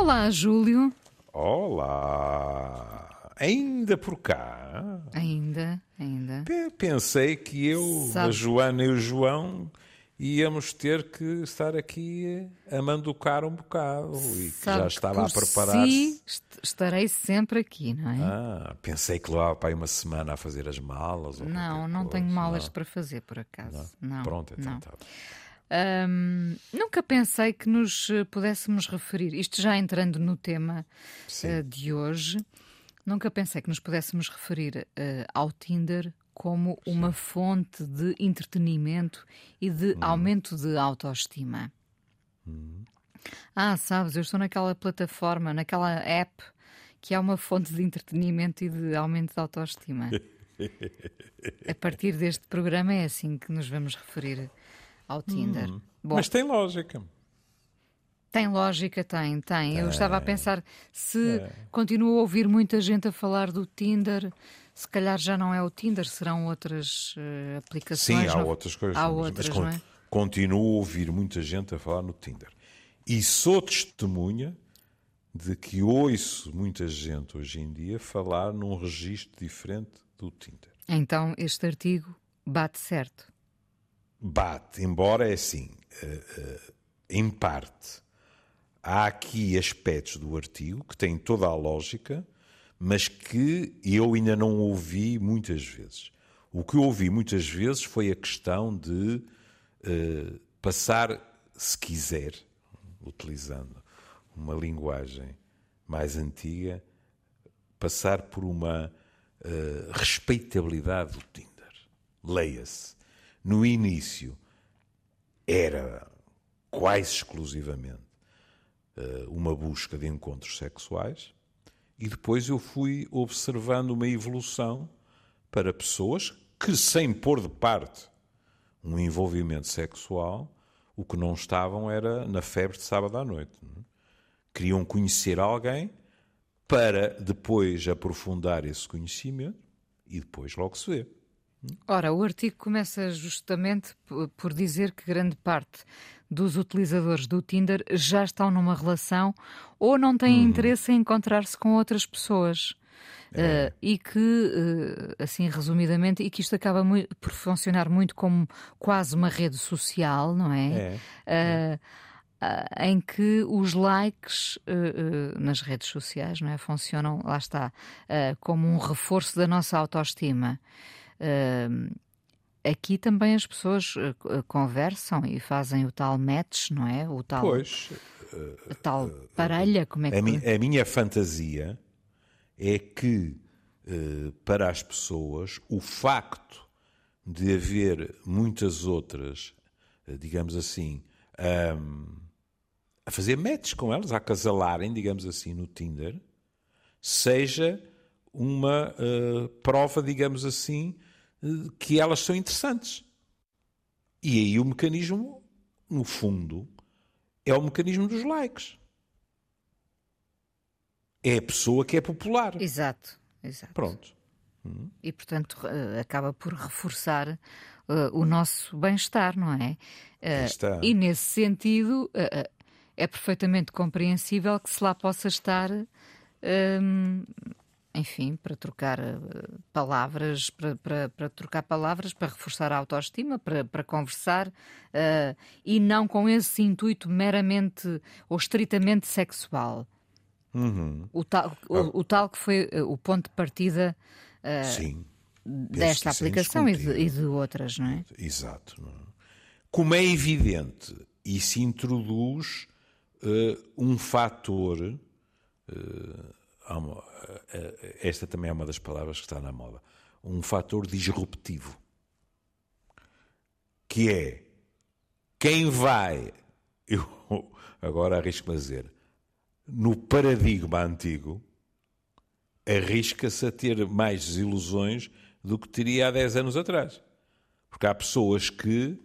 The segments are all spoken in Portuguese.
Olá, Júlio. Olá! Ainda por cá? Ainda, ainda. Pe- Pensei que eu, a Sabe- Joana e o João íamos ter que estar aqui a manducar um bocado e que já que estava a por preparar-se. si est- estarei sempre aqui, não é? Ah, pensei que levava para aí uma semana a fazer as malas. Não, não tenho coisa. malas Não. para fazer, por acaso. Não. Pronto, então não. está. Ahm, nunca pensei que nos eh, pudéssemos referir, isto já entrando no tema Sim. eh, de hoje, nunca pensei que nos pudéssemos referir eh, ao Tinder como uma fonte de entretenimento e de Hum. aumento de autoestima. Ah, sabes, eu estou naquela plataforma, naquela app que é uma fonte de entretenimento e de aumento de autoestima. A partir deste programa é assim que nos vamos referir ao Tinder. Bom, Mas tem lógica. tem lógica, tem, tem. Eu estava a pensar se É. continuo a ouvir muita gente a falar do Tinder, se calhar já não é o Tinder, serão outras eh, aplicações. Sim, há não- outras coisas. Há mas- outras, mas é? continuo a ouvir muita gente a falar no Tinder. E sou testemunha de que ouço muita gente hoje em dia falar num registro diferente do Tinder. Então este artigo bate certo. Bate, embora é assim, eh, eh, em parte, há aqui aspectos do artigo que têm toda a lógica, mas que eu ainda não ouvi muitas vezes. O que eu ouvi muitas vezes foi a questão de eh, passar, se quiser, utilizando uma linguagem mais antiga, passar por uma eh, respeitabilidade do Tinder. Leia-se. No início era quase exclusivamente eh, uma busca de encontros sexuais e depois eu fui observando uma evolução para pessoas que, sem pôr de parte um envolvimento sexual, o que não estavam era na febre de sábado à noite. é? Queriam conhecer alguém para depois aprofundar esse conhecimento e depois logo se vê. Ora, o artigo começa justamente por dizer que grande parte dos utilizadores do Tinder já estão numa relação ou não têm interesse em encontrar-se com outras pessoas. Eh, e que, eh, assim resumidamente, e que isto acaba por funcionar muito como quase uma rede social, não é? É. Eh, ah, em que os likes eh, eh, nas redes sociais não é? funcionam, lá está, eh, como um reforço da nossa autoestima. Aqui também as pessoas eh, eh, conversam e fazem o tal match, não é? O tal, Pois, a tal parelha, como é que a, mi- a minha fantasia é que, eh, para as pessoas, o facto de haver muitas outras, digamos assim, a fazer matches com elas, a acasalarem, digamos assim, no Tinder, seja uma prova, digamos assim, que elas são interessantes. E aí o mecanismo, no fundo, é o mecanismo dos likes. É a pessoa que é popular. Exato, exato. Pronto. E, portanto, eh, acaba por reforçar eh, o nosso bem-estar, não é? Eh, está. e, nesse sentido, eh, eh, é perfeitamente compreensível que se lá possa estar, hum, enfim, para trocar eh, palavras, para, para, para trocar palavras, para reforçar a autoestima, para, para conversar, eh, e não com esse intuito meramente ou estritamente sexual. O, tal, o, o tal que foi eh, o ponto de partida Sim. desta aplicação e de, e de outras, não é? Exato. Como é evidente, e se introduz eh, um fator. Uma- eh, esta também é uma das palavras que está na moda. Um fator disruptivo. Que é quem vai. Eu agora arrisco-me a dizer. No paradigma antigo, arrisca-se a ter mais desilusões do que teria há 10 anos atrás. Porque há pessoas que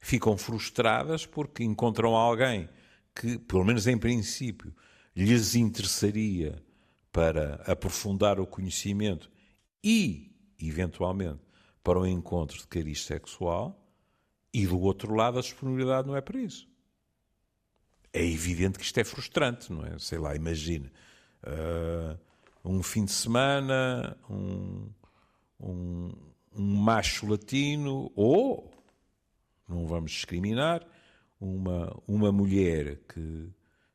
ficam frustradas porque encontram alguém que, pelo menos em princípio, lhes interessaria para aprofundar o conhecimento e, eventualmente, para um encontro de cariz sexual, e do outro lado a disponibilidade não é para isso. é evidente que isto é frustrante, não é? Sei lá, imagine. Uh, um fim de semana, um, um, um macho latino ou, não vamos discriminar, uma, uma mulher que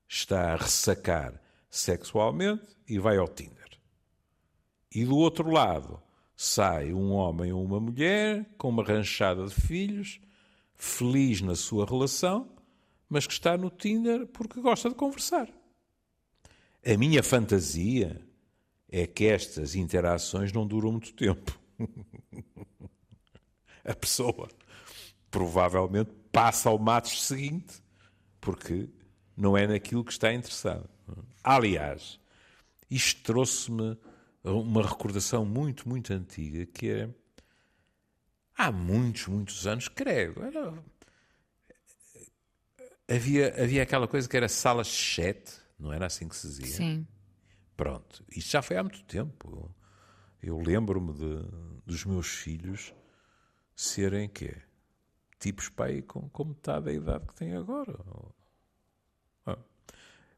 está a ressacar sexualmente e vai ao Tinder. E do outro lado sai um homem ou uma mulher com uma ranchada de filhos, feliz na sua relação, mas que está no Tinder porque gosta de conversar. A minha fantasia é que estas interações não duram muito tempo. A pessoa provavelmente passa ao mato seguinte, porque não é naquilo que está interessada. Aliás, isto trouxe-me uma recordação muito, muito antiga, que é há muitos, muitos anos, creio, era, havia, havia aquela coisa que era salas de chat, não era assim que se dizia? Sim. Pronto, isto já foi há muito tempo. Eu lembro-me dos meus filhos serem quê? Tipos pai com, com metade da idade que têm agora.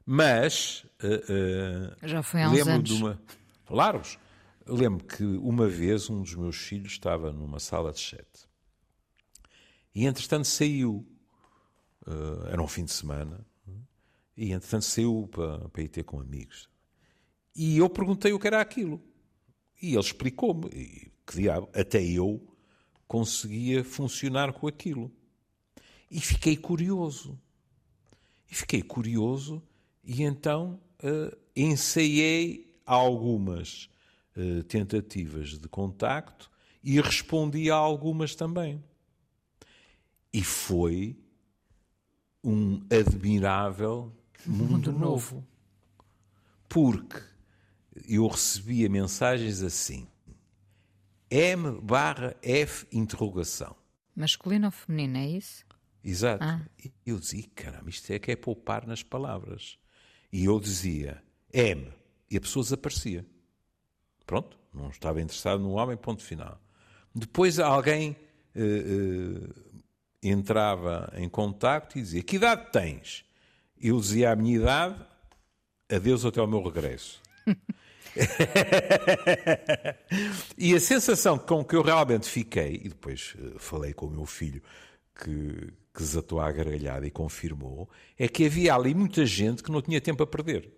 Mas uh, uh, já foi há uns anos. De uma, largos. Lembro que uma vez um dos meus filhos estava numa sala de chat e entretanto saiu. Uh, era um fim de semana e entretanto saiu para, para ir ter com amigos. E eu perguntei o que era aquilo. E ele explicou-me. Que diabo, até eu conseguia funcionar com aquilo. E fiquei curioso. E fiquei curioso e então uh, ensaiei algumas uh, tentativas de contacto e respondi a algumas também. E foi um admirável mundo, mundo novo. Porque eu recebia mensagens assim: M barra F interrogação. Masculino ou feminino, é isso? Exato. Ah. Eu dizia, caramba, isto é que é poupar nas palavras. E eu dizia M, e a pessoa desaparecia. Pronto, não estava interessado no homem, ponto final. Depois alguém uh, uh, entrava em contacto e dizia: Que idade tens? Eu dizia a minha idade, adeus até ao meu regresso. e a sensação com que eu realmente fiquei, e depois eh, falei com o meu filho que, que desatou a gargalhada e confirmou, é que havia ali muita gente que não tinha tempo a perder.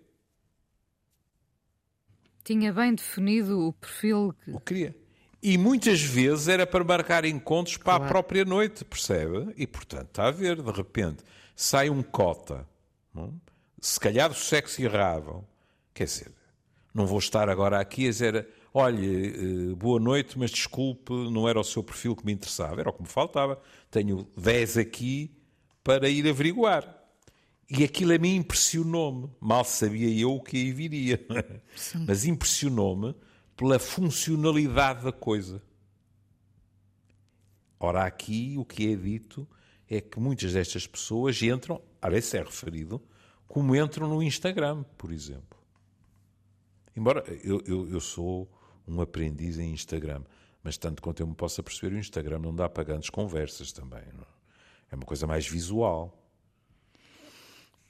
Tinha bem definido o perfil que. O queria. E muitas vezes era para marcar encontros para claro. a própria noite, percebe? E portanto, está a ver, de repente, sai um cota, não? se calhar do sexo errável, quer dizer, não vou estar agora aqui a dizer, olhe, eh, boa noite, mas desculpe, não era o seu perfil que me interessava, era o que me faltava. Tenho 10 aqui para ir averiguar. E aquilo a mim impressionou-me. Mal sabia eu o que aí viria. Sim. Mas impressionou-me pela funcionalidade da coisa. Ora, aqui o que é dito é que muitas destas pessoas entram, a vezes é referido, como entram no Instagram, por exemplo. Embora eu, eu, eu sou um aprendiz em Instagram, mas tanto quanto eu me possa perceber, o Instagram não dá para grandes conversas também. Não? É uma coisa mais visual.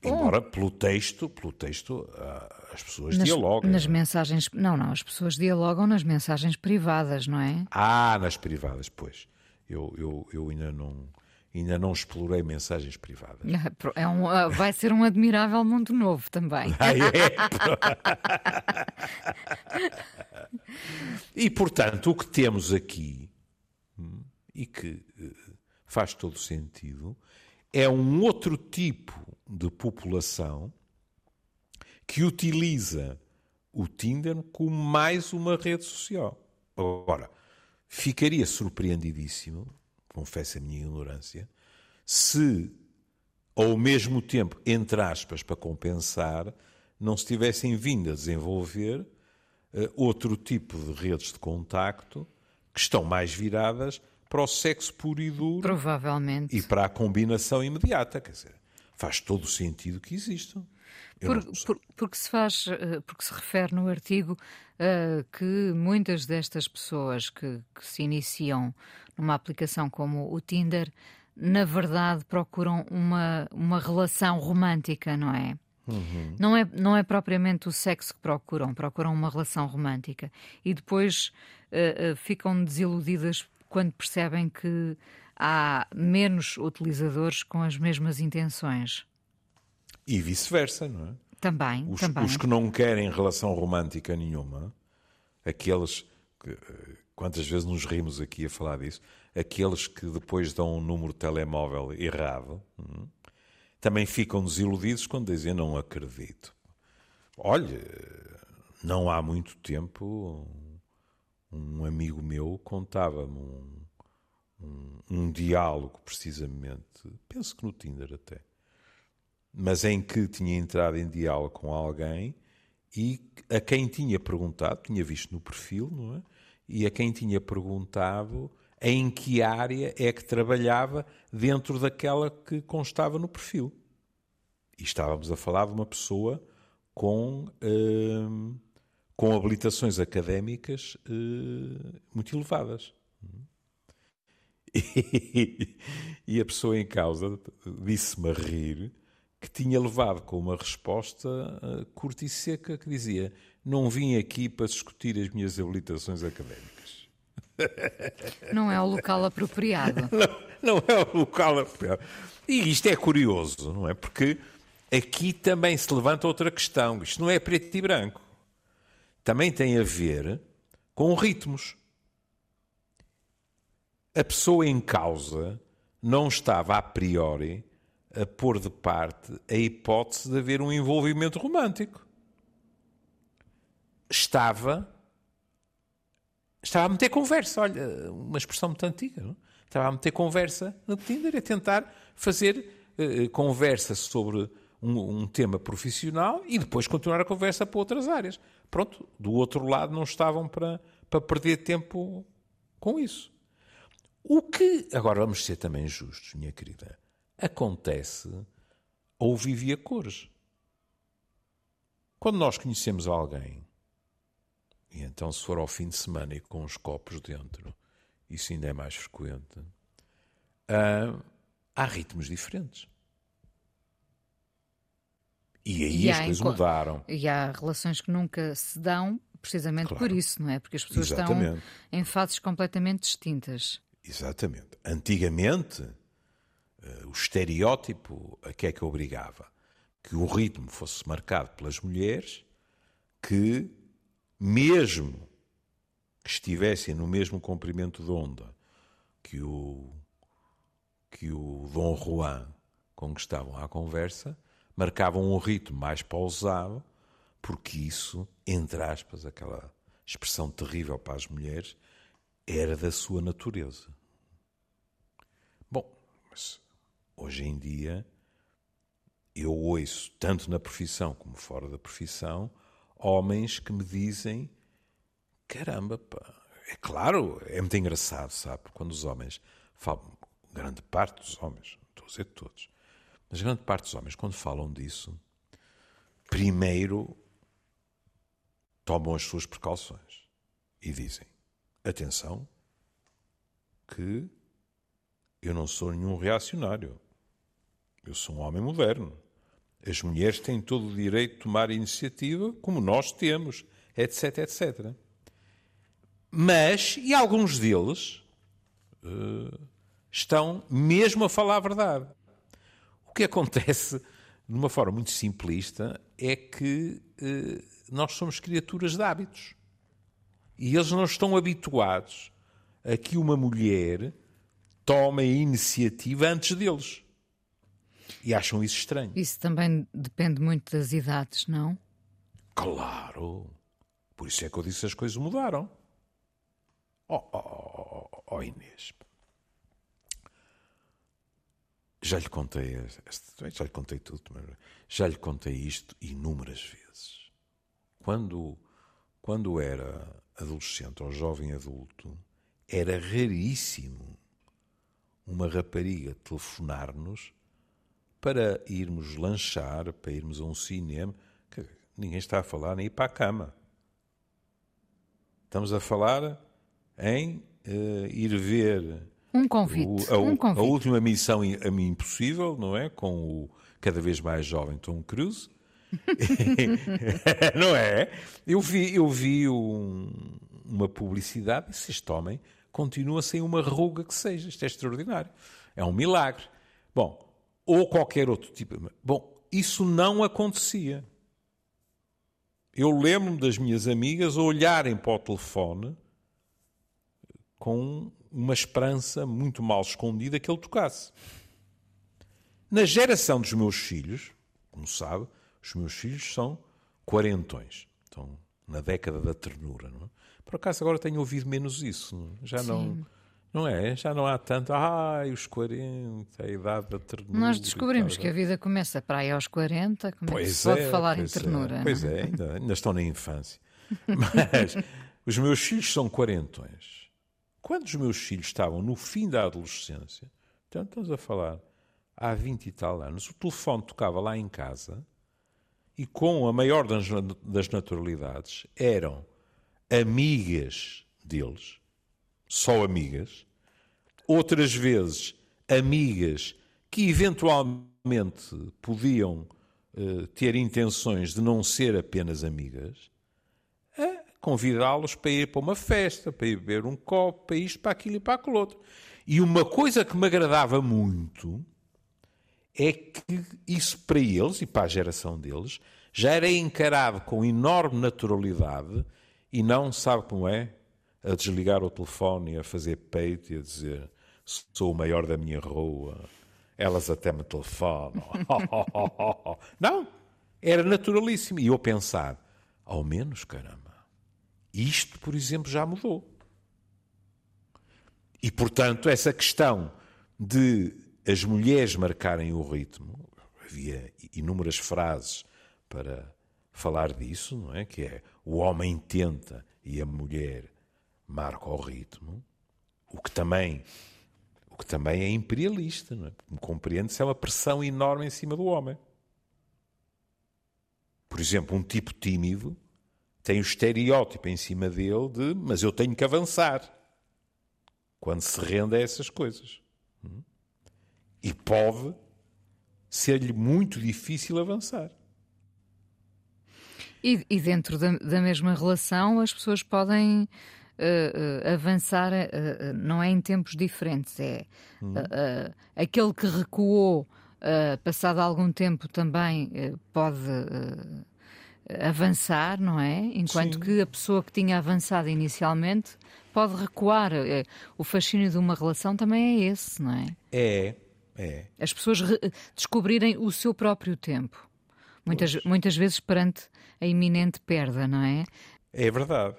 Embora pelo texto, pelo texto ah, as pessoas nas, dialogam. Nas mensagens. Não, não, as pessoas dialogam nas mensagens privadas, não é? Ah, nas privadas, pois. Eu, eu, eu ainda não ainda não explorei mensagens privadas. É um, ah, vai ser um admirável mundo novo também. Ah, é? e portanto, o que temos aqui, hum, e que eh, faz todo sentido, é um outro tipo de população que utiliza o Tinder como mais uma rede social. Agora, ficaria surpreendidíssimo confesso a minha ignorância, se ao mesmo tempo, entre aspas, para compensar, não se tivessem vindo a desenvolver uh, outro tipo de redes de contacto que estão mais viradas para o sexo puro e duro. Provavelmente. E para a combinação imediata. Quer dizer, faz todo o sentido que existam. Por, por, porque se faz, eh, porque se refere no artigo uh, que muitas destas pessoas que, que, se iniciam numa aplicação como o Tinder na verdade, procuram uma, uma relação romântica, não é? Uhum. Não, é, não é propriamente o sexo que procuram, procuram uma relação romântica. E depois uh, uh, ficam desiludidas quando percebem que há menos utilizadores com as mesmas intenções. E vice-versa, não é? Também, os, também. Os que não querem relação romântica nenhuma, aqueles que, quantas vezes nos rimos aqui a falar disso, aqueles que depois dão um número de telemóvel errado, hum, também ficam desiludidos quando dizem não acredito. Olha, não há muito tempo um amigo meu contava-me um, um, um, diálogo, precisamente, penso que no Tinder até, mas em que tinha entrado em diálogo com alguém e a quem tinha perguntado, tinha visto no perfil, não é? E a quem tinha perguntado em que área é que trabalhava dentro daquela que constava no perfil. E estávamos a falar de uma pessoa com, uh, com habilitações académicas uh, muito elevadas. E, e, a pessoa em causa disse-me a rir que tinha levado com uma resposta uh, curta e seca que dizia: Não vim aqui para discutir as minhas habilitações académicas. Não é o local apropriado. Não, não é o local apropriado. E isto é curioso, não é? Porque aqui também se levanta outra questão. Isto não é preto e branco. Também tem a ver com ritmos. A pessoa em causa não estava a priori a pôr de parte a hipótese de haver um envolvimento romântico. Estava estava a meter conversa, olha, uma expressão muito antiga, não? estava a meter conversa no Tinder, a tentar fazer uh, conversa sobre um, um, tema profissional e depois continuar a conversa para outras áreas. Pronto, do outro lado não estavam para, para perder tempo com isso. O que, agora vamos ser também justos, minha querida, acontece ou vivia cores. Quando nós conhecemos alguém, e então se for ao fim de semana e com os copos dentro, isso ainda é mais frequente, uh, há ritmos diferentes. E aí e as coisas mudaram. E há relações que nunca se dão precisamente claro. por isso, não é? Porque as pessoas Exatamente. estão em fases completamente distintas. Exatamente. Antigamente, o estereótipo a que é que obrigava? Que o ritmo fosse marcado pelas mulheres que, mesmo que estivessem no mesmo comprimento de onda que o, que o Dom Juan com que estavam à conversa, marcavam um ritmo mais pausado, porque isso, entre aspas, aquela expressão terrível para as mulheres, era da sua natureza. Bom, mas hoje em dia eu ouço, tanto na profissão como fora da profissão, homens que me dizem: caramba, pá, é claro, é muito engraçado, sabe? Quando os homens falam, grande parte dos homens, não estou a dizer todos, mas grande parte dos homens, quando falam disso, primeiro tomam as suas precauções e dizem: atenção, que eu não sou nenhum reacionário. Eu sou um homem moderno. As mulheres têm todo o direito de tomar iniciativa, como nós temos, etc, etc. Mas, e alguns deles uh, estão mesmo a falar a verdade. O que acontece, de uma forma muito simplista, é que uh, nós somos criaturas de hábitos. E eles não estão habituados a que uma mulher tome a iniciativa antes deles. E acham isso estranho. Isso também depende muito das idades, não? Claro. Por isso é que eu disse as coisas mudaram. Oh, oh, oh, oh Inês. Já lhe contei, já lhe contei tudo, já lhe contei isto inúmeras vezes. Quando, quando era adolescente ou jovem adulto, era raríssimo uma rapariga telefonar-nos para irmos lanchar, para irmos a um cinema. Ninguém está a falar nem ir para a cama. Estamos a falar em uh, ir ver Um convite. O, a, um convite. a última missão a mim impossível, não é? Com o cada vez mais jovem Tom Cruise. não é? Eu vi, eu vi um, uma publicidade e se este homem continua sem uma ruga que seja. Isto é extraordinário. É um milagre. Bom, ou qualquer outro tipo. Bom, isso não acontecia. Eu lembro-me das minhas amigas olharem para o telefone com uma esperança muito mal escondida que ele tocasse. Na geração dos meus filhos, como sabe, os meus filhos são quarentões. Estão na década da ternura. Não é? Por acaso agora tenho ouvido menos isso. Não? É? Já Sim. não. Não é? Já não há tanto. Ai, os 40, a idade da ternura. Nós descobrimos que a vida começa para aí aos 40. Como pois é que se pode é, falar em ternura? É, pois é, ainda, ainda estão na infância. Mas os meus filhos são quarentões. Quando os meus filhos estavam no fim da adolescência, então estamos a falar há 20 e tal anos, o telefone tocava lá em casa e com a maior das naturalidades eram amigas deles, só amigas, outras vezes amigas que eventualmente podiam uh, ter intenções de não ser apenas amigas, a convidá-los para ir para uma festa, para ir beber um copo, para isto, para aquilo e para aquilo outro. E uma coisa que me agradava muito é que isso para eles e para a geração deles já era encarado com enorme naturalidade e não sabe como é a desligar o telefone a fazer peito e a dizer sou o maior da minha rua, elas até me telefonam. não, era naturalíssimo. E eu pensar, ao menos, caramba, isto, por exemplo, já mudou. E, portanto, essa questão de as mulheres marcarem o ritmo, havia inúmeras frases para falar disso, não é? Que é o homem tenta e a mulher marca o ritmo, o que também o que também é imperialista, não é? Como compreende-se, é uma pressão enorme em cima do homem. Por exemplo, um tipo tímido tem o estereótipo em cima dele de mas eu tenho que avançar quando se rende a essas coisas. Hum? E pode ser-lhe muito difícil avançar. E, e dentro da, da, mesma relação, as pessoas podem uh, avançar, uh, não é em tempos diferentes, é uhum. aquele que recuou, passado algum tempo, também pode avançar, não é? Enquanto Sim. que a pessoa que tinha avançado inicialmente pode recuar. O fascínio de uma relação também é esse, não é? É, é. As pessoas descobrirem o seu próprio tempo. Muitas, muitas vezes perante a iminente perda, não é? É verdade.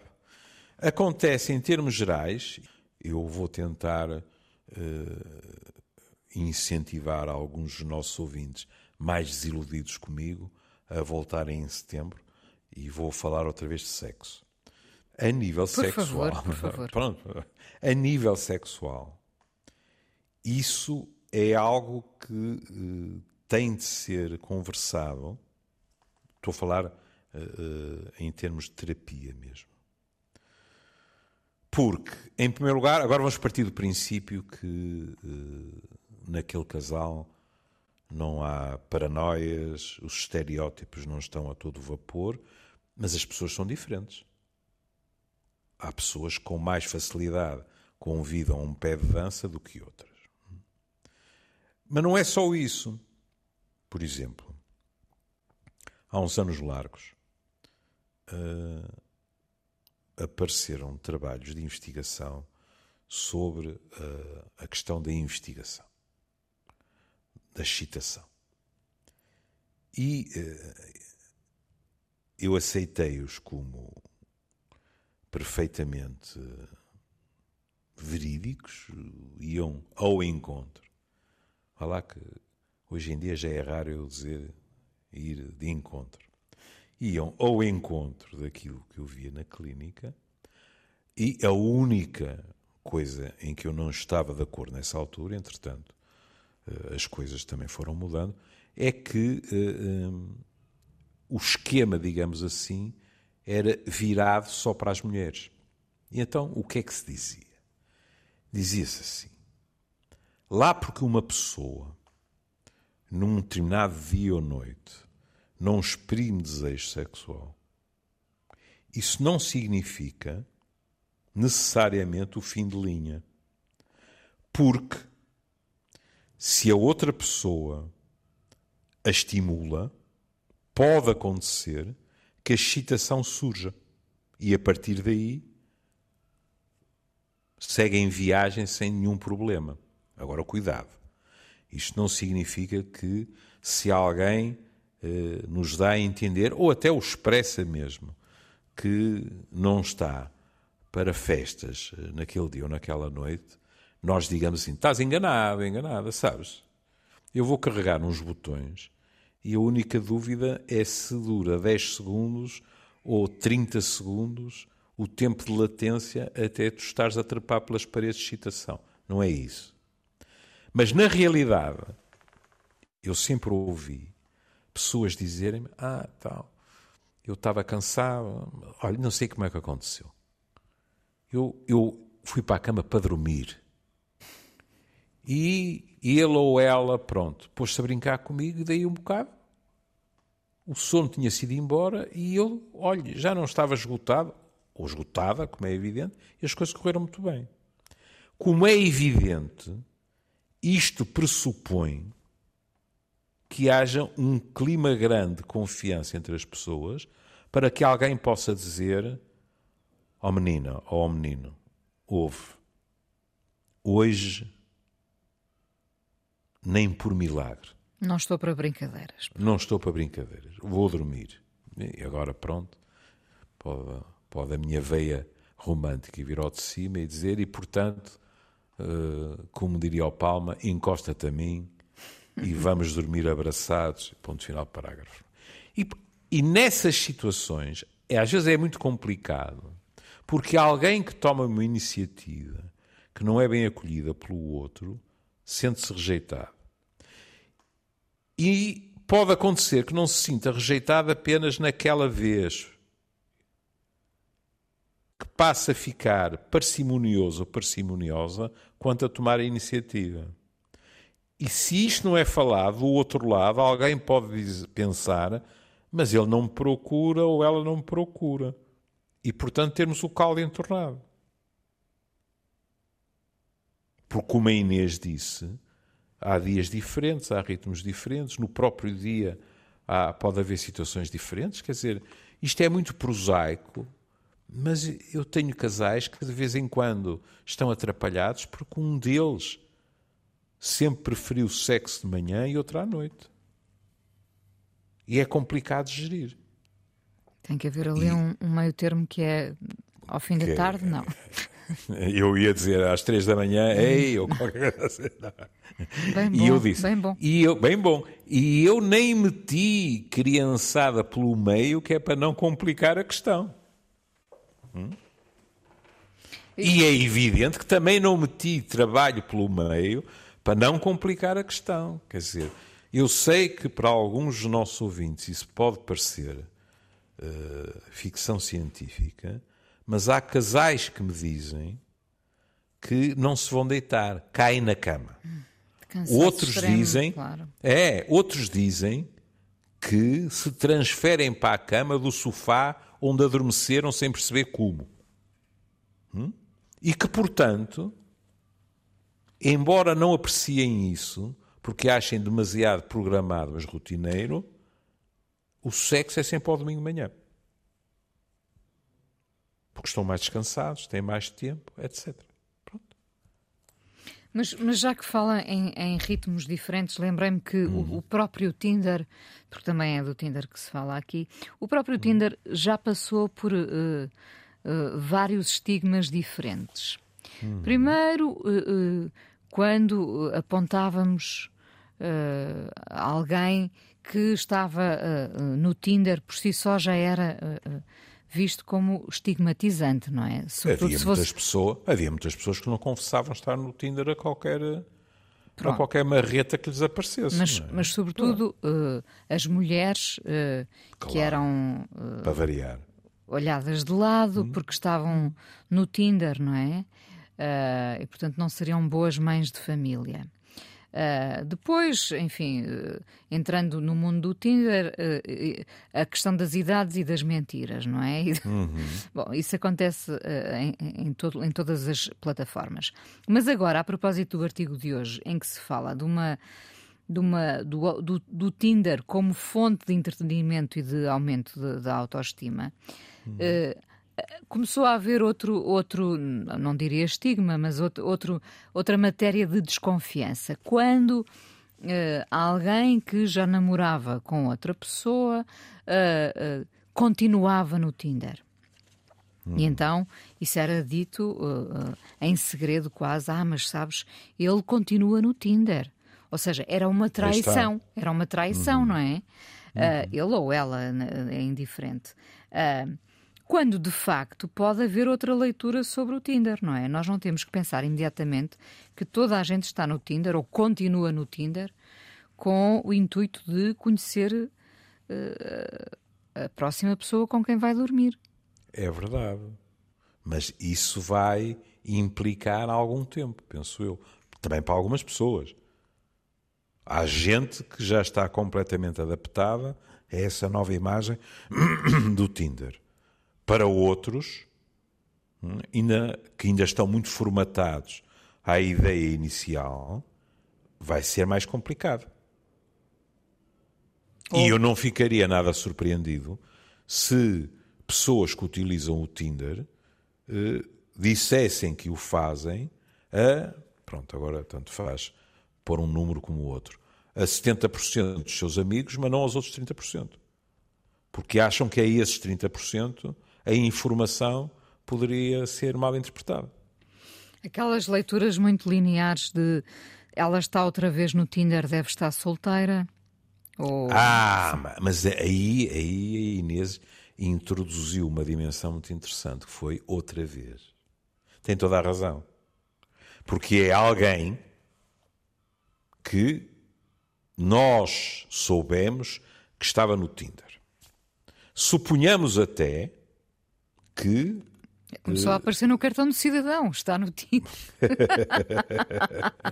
Acontece em termos gerais, eu vou tentar uh, incentivar alguns dos nossos ouvintes mais desiludidos comigo a voltarem em setembro e vou falar outra vez de sexo. A nível por sexual. Favor, por favor. Pronto. A nível sexual, isso é algo que uh, tem de ser conversado. Estou a falar uh, em termos de terapia mesmo. Porque, em primeiro lugar, agora vamos partir do princípio que naquele casal não há paranoias, os estereótipos não estão a todo vapor, mas as pessoas são diferentes. Há pessoas com mais facilidade convidam um pé de dança do que outras. Mas não é só isso. Por exemplo, há uns anos largos uh, apareceram trabalhos de investigação sobre uh, a questão da investigação, da excitação. E uh, eu aceitei-os como perfeitamente verídicos, iam ao encontro Vá lá que hoje em dia já é raro eu dizer ir de encontro. Iam ao encontro daquilo que eu via na clínica e a única coisa em que eu não estava de acordo nessa altura, entretanto, eh, as coisas também foram mudando, é que um, o esquema, digamos assim, era virado só para as mulheres. E então, o que é que se dizia? Dizia-se assim: Lá porque uma pessoa, num determinado dia ou noite, não exprime desejo sexual, isso não significa necessariamente o fim de linha. Porque se a outra pessoa a estimula, pode acontecer que a excitação surja. E a partir daí seguem viagem sem nenhum problema. Agora, cuidado. Isto não significa que se alguém nos dá a entender, ou até o expressa mesmo, que não está para festas eh, naquele dia ou naquela noite, nós digamos assim: estás enganado, enganada, sabes? Eu vou carregar uns botões e a única dúvida é se dura 10 segundos ou 30 segundos o tempo de latência até tu estares a trepar pelas paredes de excitação. Não é isso. Mas na realidade, eu sempre ouvi pessoas dizerem-me: Ah, tal, eu estava cansado, olha, não sei como é que aconteceu. Eu, eu fui para a cama para dormir. E ele ou ela, pronto, pôs-se a brincar comigo e daí um bocado. O sono tinha sido embora e eu, olha, já não estava esgotado, ou esgotada, como é evidente, e as coisas correram muito bem. Como é evidente, isto pressupõe que haja um clima grande de confiança entre as pessoas para que alguém possa dizer ao menino ou ao menino: ouve, hoje nem por milagre. Não estou para brincadeiras. Não estou para brincadeiras. Vou dormir. E agora pronto, pode, pode a minha veia romântica vir ao de cima e dizer, e portanto, uh, como diria o Palma, encosta-te a mim e vamos dormir abraçados. Ponto final parágrafo. E, e nessas situações, é, às vezes é muito complicado, porque alguém que toma uma iniciativa que não é bem acolhida pelo outro sente-se rejeitado. E pode acontecer que não se sinta rejeitado apenas naquela vez, que passa a ficar parcimonioso ou parcimoniosa quanto a tomar a iniciativa. E se isto não é falado, do outro lado, alguém pode pensar, mas ele não me procura ou ela não me procura. E, portanto, termos o caldo entornado. Porque, como a Inês disse, há dias diferentes, há ritmos diferentes, no próprio dia há, pode haver situações diferentes. Quer dizer, isto é muito prosaico, mas eu tenho casais que de vez em quando estão atrapalhados porque um deles sempre preferiu sexo de manhã e outro à noite. E é complicado gerir. Tem que haver ali e... um, um meio termo que é ao fim da tarde, não. Eu ia dizer às três da manhã, ei, ou qualquer coisa. Bem bom, e eu disse, bem bom. E eu, bem bom. E eu nem meti criançada pelo meio, que é para não complicar a questão. Hum? E é evidente que também não meti trabalho pelo meio para não complicar a questão. Quer dizer, eu sei que para alguns dos nossos ouvintes isso pode parecer uh, ficção científica, mas há casais que me dizem que não se vão deitar, caem na cama. outros extremo, dizem, claro. é, outros dizem que se transferem para a cama do sofá onde adormeceram sem perceber como. Hum? E que, portanto, embora não apreciem isso, porque achem demasiado programado, mas rotineiro, o sexo é sempre ao domingo de manhã porque estão mais descansados, têm mais tempo, etc. Pronto. Mas, mas já que fala em, em ritmos diferentes, lembrei-me que uhum. o, o, próprio Tinder, porque também é do Tinder que se fala aqui, o próprio uhum. Tinder já passou por uh, uh, vários estigmas diferentes. Uhum. Primeiro, uh, quando apontávamos alguém que estava no Tinder por si só já era visto como estigmatizante, não é? Sobretudo havia, muitas fosse... pessoas, havia muitas pessoas que não confessavam estar no Tinder a qualquer, a qualquer marreta que lhes aparecesse. Mas, é? mas sobretudo, uh, as mulheres uh, claro, que eram. Uh, para variar. Olhadas de lado hum. porque estavam no Tinder, não é? E portanto não seriam boas mães de família. Uh, depois, enfim, uh, entrando no mundo do Tinder, uh, a questão das idades e das mentiras, não é? Uhum. Bom, isso acontece em, em, todo, em todas as plataformas. Mas agora, a propósito do artigo de hoje, em que se fala de uma. De uma, do, do, do Tinder como fonte de entretenimento e de aumento da autoestima, uhum começou a haver outro, outro, não diria estigma, mas outro, outro outra matéria de desconfiança. Quando uh, alguém que já namorava com outra pessoa uh, uh, continuava no Tinder. Hum. E então isso era dito em segredo, quase. Ah, mas sabes, ele continua no Tinder. Ou seja, era uma traição. Era uma traição, uhum. não é? Uhum. ele ou ela é indiferente. Uh, quando de facto pode haver outra leitura sobre o Tinder, não é? Nós não temos que pensar imediatamente que toda a gente está no Tinder ou continua no Tinder com o intuito de conhecer uh, a próxima pessoa com quem vai dormir. É verdade. Mas isso vai implicar algum tempo, penso eu. Também para algumas pessoas. Há gente que já está completamente adaptada a essa nova imagem do Tinder para outros hum, ainda, que ainda estão muito formatados à ideia inicial, vai ser mais complicado. E eu não ficaria nada surpreendido se pessoas que utilizam o Tinder eh, dissessem que o fazem a, pronto, agora tanto faz pôr um número como o outro, a 70% dos seus amigos, mas não aos outros 30%. Porque acham que a esses 30% a informação poderia ser mal interpretada. Aquelas leituras muito lineares de ela está outra vez no Tinder, deve estar solteira. Ou... Ah, mas aí, aí a Inês introduziu uma dimensão muito interessante, que foi outra vez. Tem toda a razão. Porque é alguém que nós soubemos que estava no Tinder. Suponhamos até que. Começou a aparecer no cartão do cidadão, está no Tinder.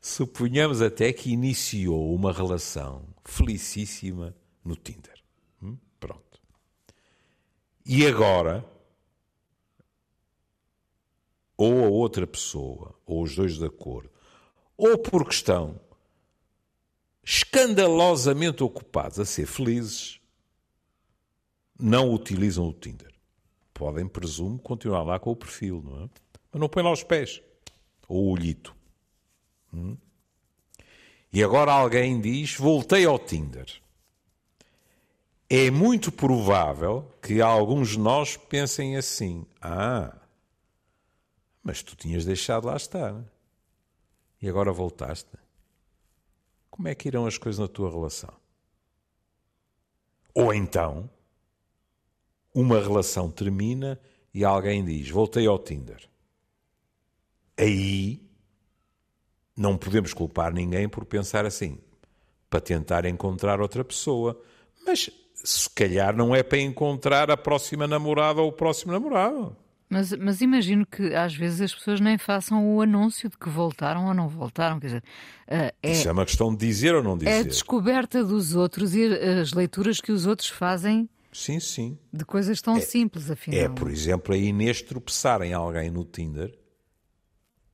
Suponhamos até que iniciou uma relação felicíssima no Tinder. Hum? Pronto. E agora, ou a outra pessoa, ou os dois de acordo, ou por questão escandalosamente ocupados a ser felizes, não utilizam o Tinder podem, presumo, continuar lá com o perfil, não é? Mas não põe lá os pés. Ou o olhito. Hum? E agora alguém diz: voltei ao Tinder. É muito provável que alguns de nós pensem assim: ah, mas tu tinhas deixado lá estar. E agora voltaste. Como é que irão as coisas na tua relação? Ou então, uma relação termina e alguém diz: Voltei ao Tinder. Aí não podemos culpar ninguém por pensar assim, para tentar encontrar outra pessoa. Mas se calhar não é para encontrar a próxima namorada ou o próximo namorado. Mas, mas imagino que às vezes as pessoas nem façam o anúncio de que voltaram ou não voltaram. Quer dizer, uh, é, Isso é uma questão de dizer ou não dizer. É a descoberta dos outros e as leituras que os outros fazem Sim, sim. De coisas tão é, simples, afinal. É, por exemplo, a Inês tropeçar em alguém no Tinder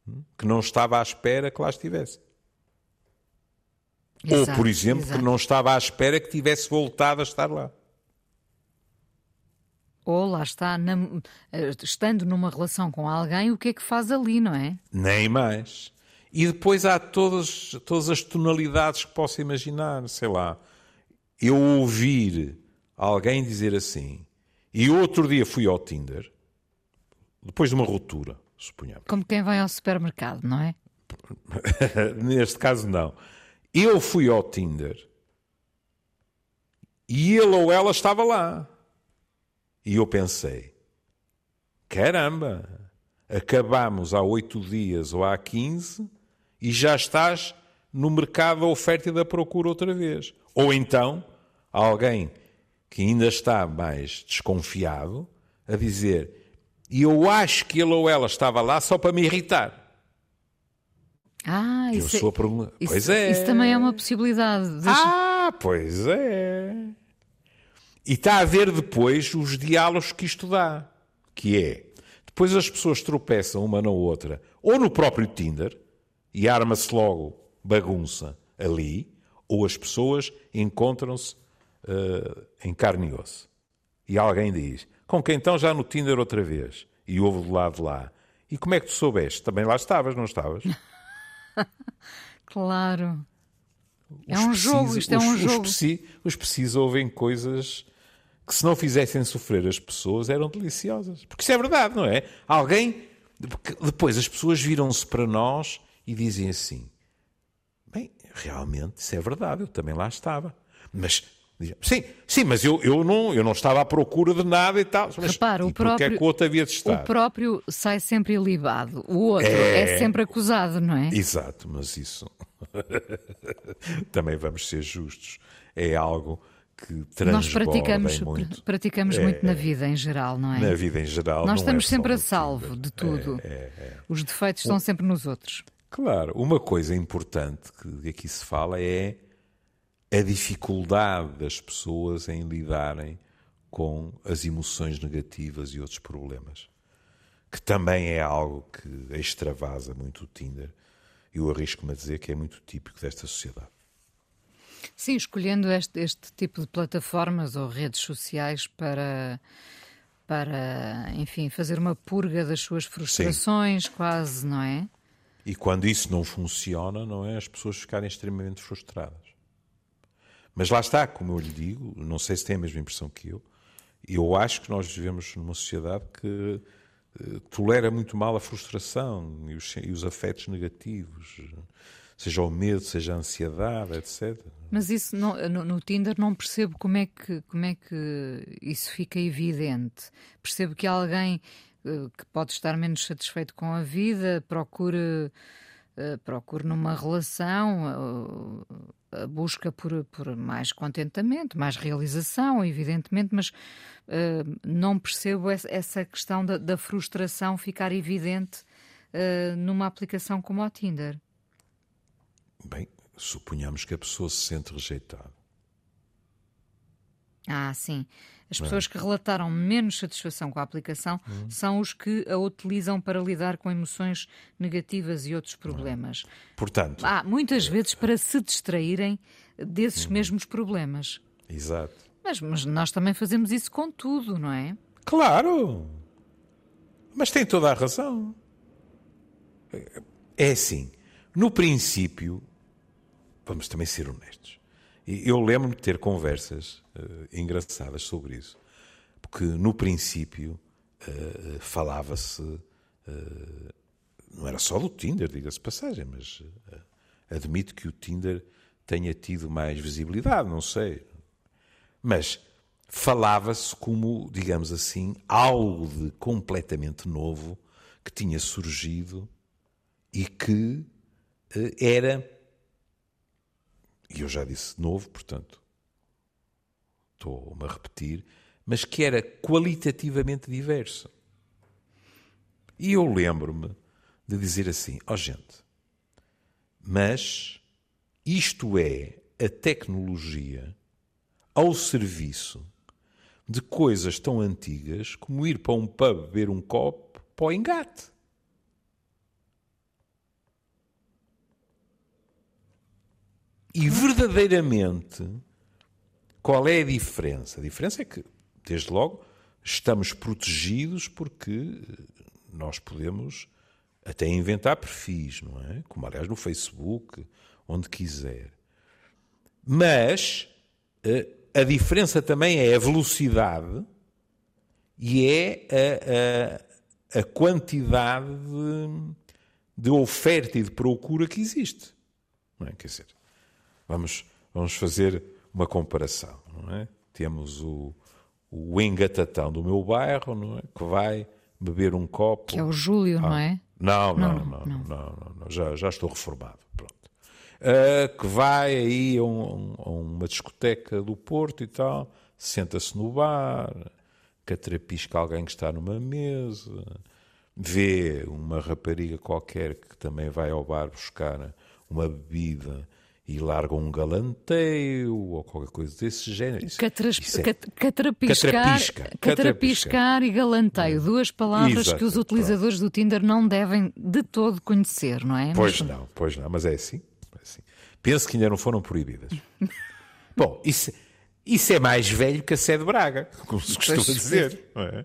hum, que não estava à espera que lá estivesse. Exato, Ou, por exemplo, exato. que não estava à espera que tivesse voltado a estar lá. Ou lá está, na, estando numa relação com alguém, o que é que faz ali, não é? Nem mais. E depois há todas, todas as tonalidades que possa imaginar. Sei lá, eu ouvir alguém dizer assim, e outro dia fui ao Tinder, depois de uma ruptura, suponhamos. Como quem vai ao supermercado, não é? Neste caso, não. Eu fui ao Tinder e ele ou ela estava lá. E eu pensei: caramba, acabamos há oito dias ou há quinze e já estás no mercado da oferta e da procura outra vez. Ou então, alguém que ainda está mais desconfiado, a dizer: E eu acho que ele ou ela estava lá só para me irritar. Ah, Eu isso, sou é, pergunta. isso, Pois é. isso também é uma possibilidade. Deixa- Ah, pois é. E está a ver depois os diálogos que isto dá. Que é, depois as pessoas tropeçam uma na outra, ou no próprio Tinder, e arma-se logo bagunça ali, ou as pessoas encontram-se eh, em carne e osso. E alguém diz, com quem então já no Tinder outra vez? E ouve do lado de lá. E como é que tu soubeste? Também lá estavas, não estavas? Claro. É Os um jogo, isto é os- um os jogo. preci- Os precisos ouvem coisas que, se não fizessem sofrer as pessoas, eram deliciosas. Porque isso é verdade, não é? Alguém. Depois as pessoas viram-se para nós e dizem assim: bem, realmente, isso é verdade, eu também lá estava. Mas. Sim, sim, mas eu, eu, não, eu não estava à procura de nada e tal. Mas, Repara, o porque é próprio- que o outro havia de O estar? próprio sai sempre ilibado, o outro é, É. sempre acusado, não é? Exato, mas isso também vamos ser justos. É algo que Nós transborda praticamos, muito. praticamos É, muito na vida em geral, não é? Na vida em geral. Nós não estamos é sempre a salvo de tudo. É, Os defeitos estão sempre nos outros. Claro, uma coisa importante que aqui se fala é a dificuldade das pessoas em lidarem com as emoções negativas e outros problemas. Que também é algo que extravasa muito o Tinder. Eu arrisco-me a dizer que é muito típico desta sociedade. Sim, escolhendo este, este tipo de plataformas ou redes sociais para, para, enfim, fazer uma purga das suas frustrações, quase, não é? E quando isso não funciona, não é? As pessoas ficarem extremamente frustradas. Mas lá está, como eu lhe digo, não sei se tem a mesma impressão que eu, eu acho que nós vivemos numa sociedade que eh, tolera muito mal a frustração e os, e os afetos negativos, seja o medo, seja a ansiedade, etc. Mas isso não- no, no Tinder não percebo como é, que, como é que isso fica evidente. Percebo que alguém eh, que pode estar menos satisfeito com a vida procure, eh, procure numa relação eh, a busca por, por mais contentamento, mais realização, evidentemente, mas eh, não percebo essa, questão da, da frustração ficar evidente numa aplicação como o Tinder. Bem, suponhamos que a pessoa se sente rejeitada. Ah, sim. As pessoas que relataram menos satisfação com a aplicação são os que a utilizam para lidar com emoções negativas e outros problemas. Portanto, Ah, muitas vezes para se distraírem desses mesmos problemas. exato. Mas, mas nós também fazemos isso com tudo, não é? Claro! Mas tem toda a razão. É assim, no princípio, vamos também ser honestos. Eu lembro-me de ter conversas eh, engraçadas sobre isso. Porque no princípio eh, falava-se, eh, não era só do Tinder, diga-se passagem, mas admito que o Tinder tenha tido mais visibilidade, não sei. Mas falava-se como, digamos assim, algo de completamente novo que tinha surgido e que era, e eu já disse novo, portanto, estou-me a repetir, mas que era qualitativamente diverso. E eu lembro-me de dizer assim: ó gente, mas isto é a tecnologia ao serviço de coisas tão antigas como ir para um pub beber um copo para o engate. E verdadeiramente, qual é a diferença? A diferença é que, desde logo, estamos protegidos porque nós podemos até inventar perfis, não é? Como, aliás, no Facebook, onde quiser. Mas eh, a diferença também é a velocidade e é a, a, a quantidade de, de oferta e de procura que existe. Não é? Quer dizer, vamos, vamos fazer uma comparação. É? Temos o, o engatatão do meu bairro é? que vai beber um copo. Que é o Júlio, não é? Não, não, não, não, não, não, não, Já, já estou reformado. Pronto. Uh, que vai aí a, um- a uma discoteca do Porto e tal, senta-se no bar, catrapisca alguém que está numa mesa, vê uma rapariga qualquer que também vai ao bar buscar uma bebida e larga um galanteio ou qualquer coisa desse género. Isso, Catras, isso é... catrapiscar, catrapisca, catrapiscar e galanteio, duas palavras Exato, que os utilizadores pronto. do Tinder não devem de todo conhecer, não é? Pois mas... não, pois não, mas é assim, é assim. Penso que ainda não foram proibidas. Bom, isso, isso é mais velho que a sede Braga, como se costuma dizer. É?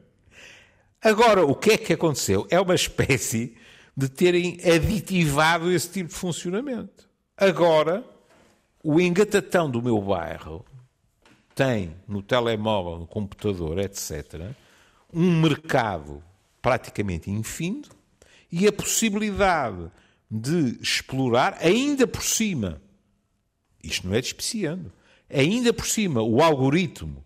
Agora, o que é que aconteceu? É uma espécie de terem aditivado esse tipo de funcionamento. Agora, o engatatão do meu bairro tem no telemóvel, no computador, etc., um mercado praticamente infindo e a possibilidade de explorar, ainda por cima, isto não é despeciando, ainda por cima, o algoritmo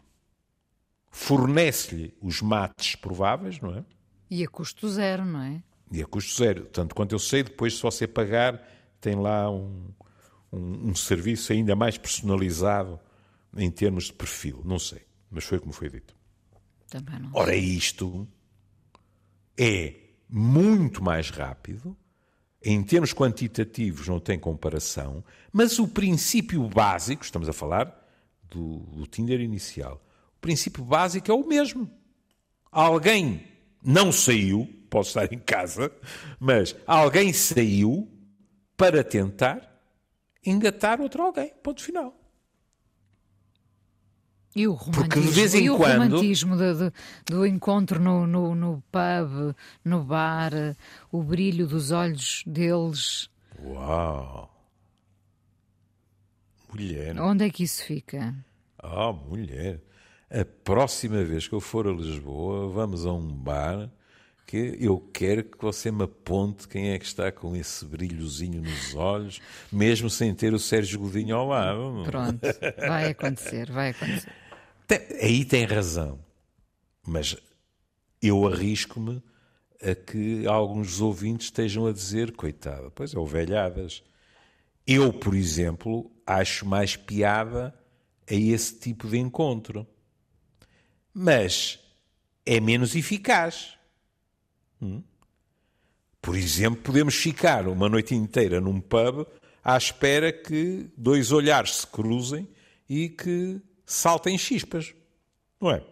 fornece-lhe os mates prováveis, não é? E a custo zero, não é? E a custo zero. Tanto quanto eu sei, depois, se você pagar, tem lá um, um, um, serviço ainda mais personalizado em termos de perfil. Não sei, mas foi como foi dito. Também não. Ora, isto é muito mais rápido, em termos quantitativos não tem comparação, mas o princípio básico, estamos a falar do, do Tinder inicial, o princípio básico é o mesmo. Alguém não saiu, pode estar em casa, mas alguém saiu para tentar engatar outro alguém. Ponto final. E o romantismo, Porque de vez em quando... o romantismo do, do, do encontro no, no, no, pub, no bar, o brilho dos olhos deles. Uau! Mulher. Onde é que isso fica? Ah, oh, mulher. A próxima vez que eu for a Lisboa, vamos a um bar que eu quero que você me aponte quem é que está com esse brilhozinho nos olhos, mesmo sem ter o Sérgio Godinho ao lado. Pronto, vai acontecer, vai acontecer. Tem, aí tem razão, mas eu arrisco-me a que alguns dos ouvintes estejam a dizer, coitada, pois é, o velhadas. Eu, por exemplo, acho mais piada a esse tipo de encontro. Mas é menos eficaz. Por exemplo, podemos ficar uma noite inteira num pub à espera que dois olhares se cruzem e que saltem chispas. Não é?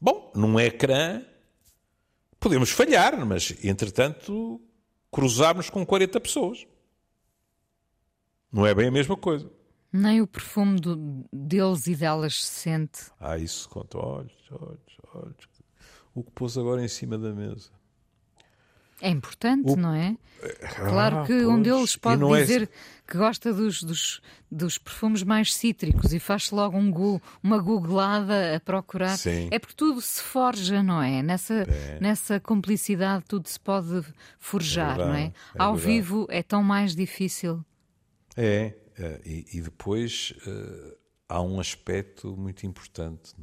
Bom, num ecrã podemos falhar, mas entretanto cruzarmos com 40 pessoas. Não é bem a mesma coisa. Nem o perfume do, deles e delas se sente. Ah, isso conta. Olhos, olhos, olhos. O que pôs agora em cima da mesa. É importante, o... não é? Claro ah, que pois. um deles pode é dizer é... que gosta dos, dos, dos, perfumes mais cítricos e faz logo um gu, uma googlada a procurar. Sim. É porque tudo se forja, não é? Nessa, é. nessa cumplicidade tudo se pode forjar, é verdade, não é? é Ao verdade. vivo é tão mais difícil. É, é e, e depois uh, há um aspecto muito importante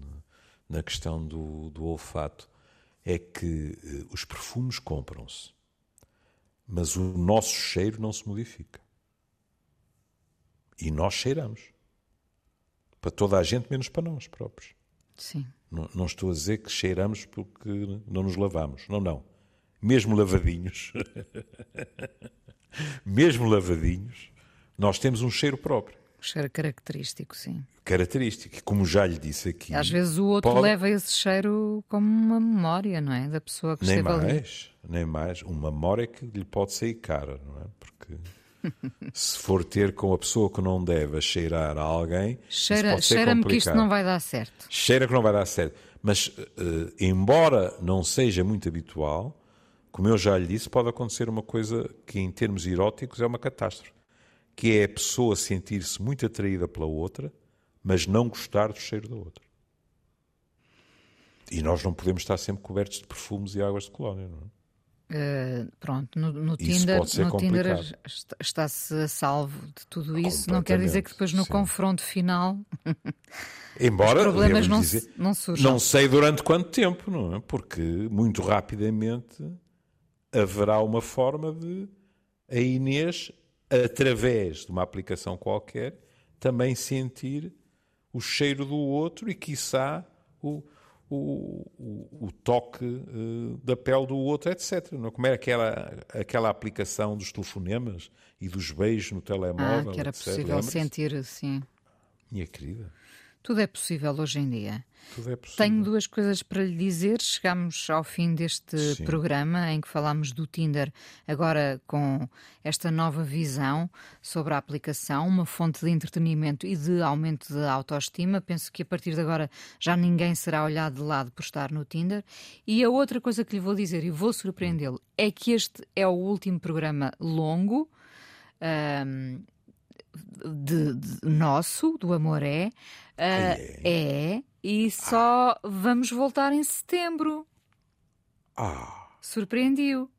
na questão do, do olfato é que eh, os perfumes compram-se, mas o nosso cheiro não se modifica. E nós cheiramos. Para toda a gente, menos para nós próprios. Sim. Não, não estou a dizer que cheiramos porque não nos lavamos. Não, não. Mesmo lavadinhos, mesmo lavadinhos, nós temos um cheiro próprio. Cheiro característico, sim. Característico. Como já lhe disse aqui. Às vezes o outro pode... leva esse cheiro como uma memória, não é? Da pessoa que nem esteve mais, ali. Nem mais. Uma memória que lhe pode sair cara, não é? Porque se for ter com a pessoa que não deve a cheirar a alguém. Cheira, cheira-me que isto não vai dar certo. Cheira que não vai dar certo. Mas, uh, embora não seja muito habitual, como eu já lhe disse, pode acontecer uma coisa que, em termos eróticos, é uma catástrofe que é a pessoa sentir-se muito atraída pela outra, mas não gostar do cheiro da outra. E nós não podemos estar sempre cobertos de perfumes e águas de colónia, não é? Uh, pronto, no, no Tinder, no Tinder está-se a salvo de tudo isso. Não quer dizer que depois no sim. confronto final Embora, os problemas não, dizer, não surjam. Não sei durante quanto tempo, não é? Porque muito rapidamente haverá uma forma de a Inês através de uma aplicação qualquer, também sentir o cheiro do outro e, quiçá, o, o, o, o, toque uh, da pele do outro, etc. Não? É? Como era aquela, aquela aplicação dos telefonemas e dos beijos no telemóvel. Ah, que era etc. possível sentir assim. Minha querida. Tudo é possível hoje em dia. Tudo é possível. Tenho duas coisas para lhe dizer. Chegamos ao fim deste Sim. programa em que falámos do Tinder, agora com esta nova visão sobre a aplicação, uma fonte de entretenimento e de aumento da autoestima. Penso que a partir de agora já ninguém será olhado de lado por estar no Tinder. E a outra coisa que lhe vou dizer, e vou surpreendê-lo, é que este é o último programa longo. Um, de, de, nosso, do Amor é, uh, é, é, e só ah. vamos voltar em setembro. Ah! Surpreendiu.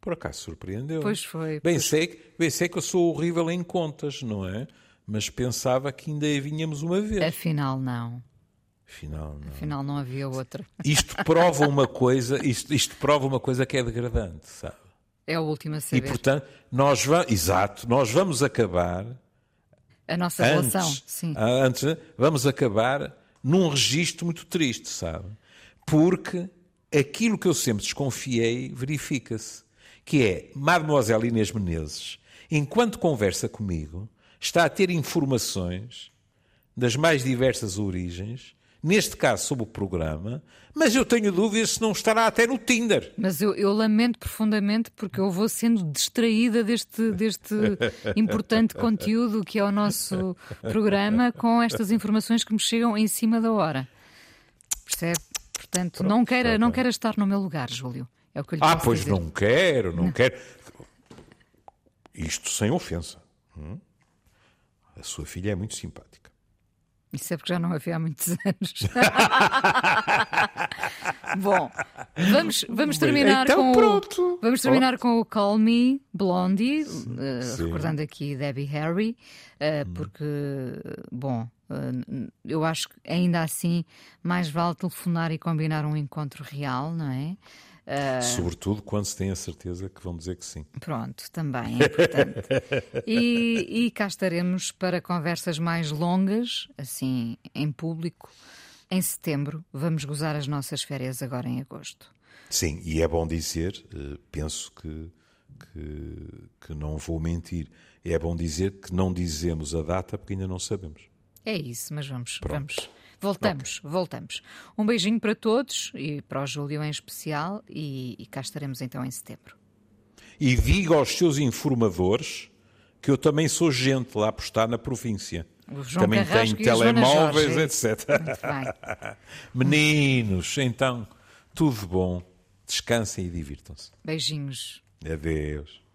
Por acaso surpreendeu. Pois foi. Bem, pois... Sei, bem sei que eu sou horrível em contas, não é? Mas pensava que ainda vinhamos uma vez. Afinal, não. Afinal, não. Afinal, não havia outra. Isto prova uma coisa, isto, isto prova uma coisa que é degradante, sabe? É a última a saber. E portanto, nós vamos, exato, nós vamos acabar a nossa antes, relação, sim. Antes, vamos acabar num registro muito triste, sabe? Porque aquilo que eu sempre desconfiei verifica-se, que é Mademoiselle Inês Menezes, enquanto conversa comigo, está a ter informações das mais diversas origens neste caso sobre o programa, mas eu tenho dúvidas se não estará até no Tinder. Mas eu, eu lamento profundamente porque eu vou sendo distraída deste, deste importante conteúdo que é o nosso programa com estas informações que me chegam em cima da hora. Percebe? Portanto, Pronto, não, queira, não queira estar no meu lugar, Júlio. É o que eu lhe ah, pois dizer. não quero, não, não, quero. Isto sem ofensa. Hum? A sua filha é muito simpática. Isso é porque já não havia há muitos anos. Bom, vamos, vamos terminar então, com pronto. O, vamos terminar com o Call Me Blondie, uh, recordando aqui Debbie Harry, uh, porque, bom, uh, eu acho que ainda assim mais vale telefonar e combinar um encontro real, não é? Uh... Sobretudo quando se tem a certeza que vão dizer que sim. Pronto, também é importante. e, e cá estaremos para conversas mais longas, assim, em público. Em setembro, vamos gozar as nossas férias agora em agosto. Sim, e é bom dizer, eh, penso que, que, que não vou mentir, é bom dizer que não dizemos a data porque ainda não sabemos. É isso, mas vamos, vamos Voltamos, okay. voltamos. Um beijinho para todos e para o Júlio em especial e, e cá estaremos então em setembro. E diga aos seus informadores que eu também sou gente lá por estar na província. também Carrasco tenho telemóveis, etc. Meninos, então, tudo bom. Descansem e divirtam-se. Beijinhos. Adeus.